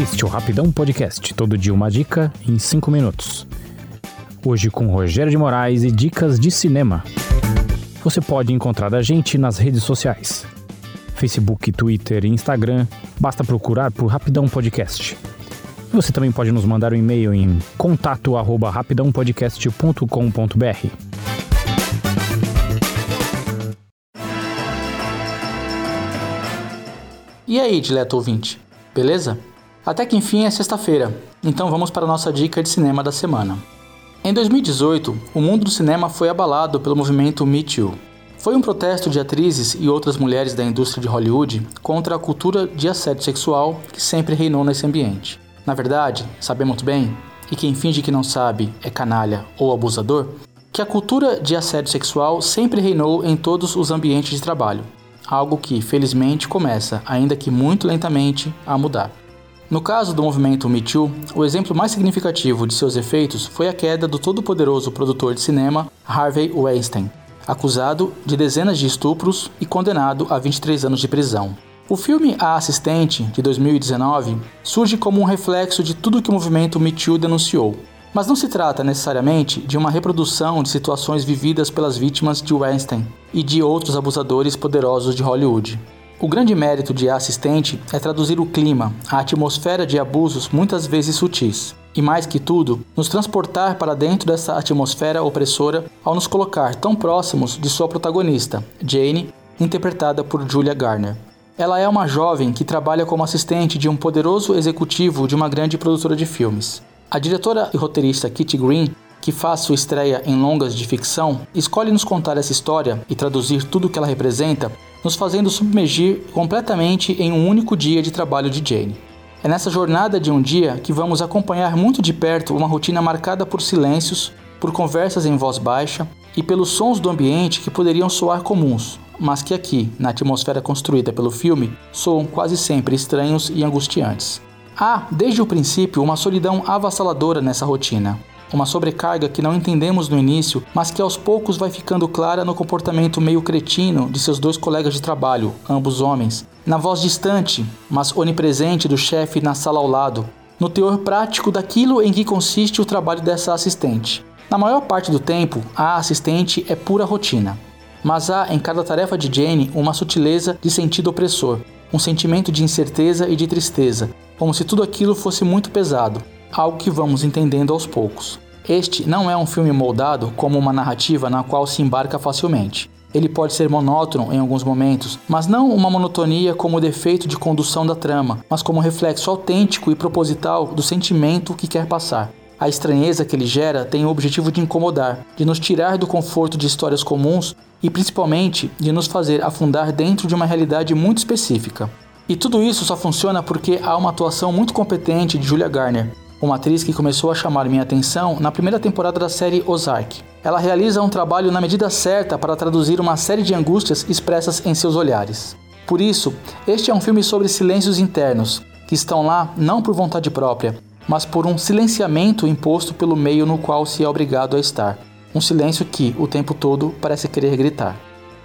Este é o Rapidão Podcast, todo dia uma dica em 5 minutos. Hoje com Rogério de Moraes e dicas de cinema. Você pode encontrar a gente nas redes sociais. Facebook, Twitter e Instagram, basta procurar por Rapidão Podcast. Você também pode nos mandar um e-mail em contato@rapidãopodcast.com.br. E aí, dileto ouvinte, beleza? Até que enfim é sexta-feira, então vamos para a nossa dica de cinema da semana. Em 2018, o mundo do cinema foi abalado pelo movimento Me Too. Foi um protesto de atrizes e outras mulheres da indústria de Hollywood contra a cultura de assédio sexual que sempre reinou nesse ambiente. Na verdade, sabemos bem, e quem finge que não sabe é canalha ou abusador, que a cultura de assédio sexual sempre reinou em todos os ambientes de trabalho, algo que, felizmente, começa, ainda que muito lentamente, a mudar. No caso do movimento Me Too, o exemplo mais significativo de seus efeitos foi a queda do todo-poderoso produtor de cinema Harvey Weinstein, acusado de dezenas de estupros e condenado a 23 anos de prisão. O filme A Assistente, de 2019, surge como um reflexo de tudo que o movimento Me Too denunciou, mas não se trata necessariamente de uma reprodução de situações vividas pelas vítimas de Weinstein e de outros abusadores poderosos de Hollywood. O grande mérito de A Assistente é traduzir o clima, a atmosfera de abusos muitas vezes sutis, e mais que tudo, nos transportar para dentro dessa atmosfera opressora ao nos colocar tão próximos de sua protagonista, Jane, interpretada por Julia Garner. Ela é uma jovem que trabalha como assistente de um poderoso executivo de uma grande produtora de filmes. A diretora e roteirista Kitty Green, que faz sua estreia em longas de ficção, escolhe nos contar essa história e traduzir tudo o que ela representa, nos fazendo submergir completamente em um único dia de trabalho de Jane. É nessa jornada de um dia que vamos acompanhar muito de perto uma rotina marcada por silêncios, por conversas em voz baixa e pelos sons do ambiente que poderiam soar comuns, mas que aqui, na atmosfera construída pelo filme, soam quase sempre estranhos e angustiantes. Há, desde o princípio, uma solidão avassaladora nessa rotina. Uma sobrecarga que não entendemos no início, mas que aos poucos vai ficando clara no comportamento meio cretino de seus dois colegas de trabalho, ambos homens, na voz distante, mas onipresente do chefe na sala ao lado, no teor prático daquilo em que consiste o trabalho dessa assistente. Na maior parte do tempo, a assistente é pura rotina mas há em cada tarefa de Jane uma sutileza de sentido opressor, um sentimento de incerteza e de tristeza, como se tudo aquilo fosse muito pesado, algo que vamos entendendo aos poucos. Este não é um filme moldado como uma narrativa na qual se embarca facilmente. Ele pode ser monótono em alguns momentos, mas não uma monotonia como defeito de condução da trama, mas como reflexo autêntico e proposital do sentimento que quer passar. A estranheza que ele gera tem o objetivo de incomodar, de nos tirar do conforto de histórias comuns e principalmente de nos fazer afundar dentro de uma realidade muito específica. E tudo isso só funciona porque há uma atuação muito competente de Julia Garner, uma atriz que começou a chamar minha atenção na primeira temporada da série Ozark. Ela realiza um trabalho na medida certa para traduzir uma série de angústias expressas em seus olhares. Por isso, este é um filme sobre silêncios internos, que estão lá não por vontade própria, mas por um silenciamento imposto pelo meio no qual se é obrigado a estar. Um silêncio que, o tempo todo, parece querer gritar.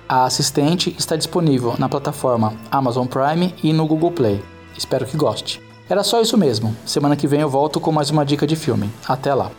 A assistente está disponível na plataforma Amazon Prime e no Google Play. Espero que goste. Era só isso mesmo. Semana que vem eu volto com mais uma dica de filme. Até lá.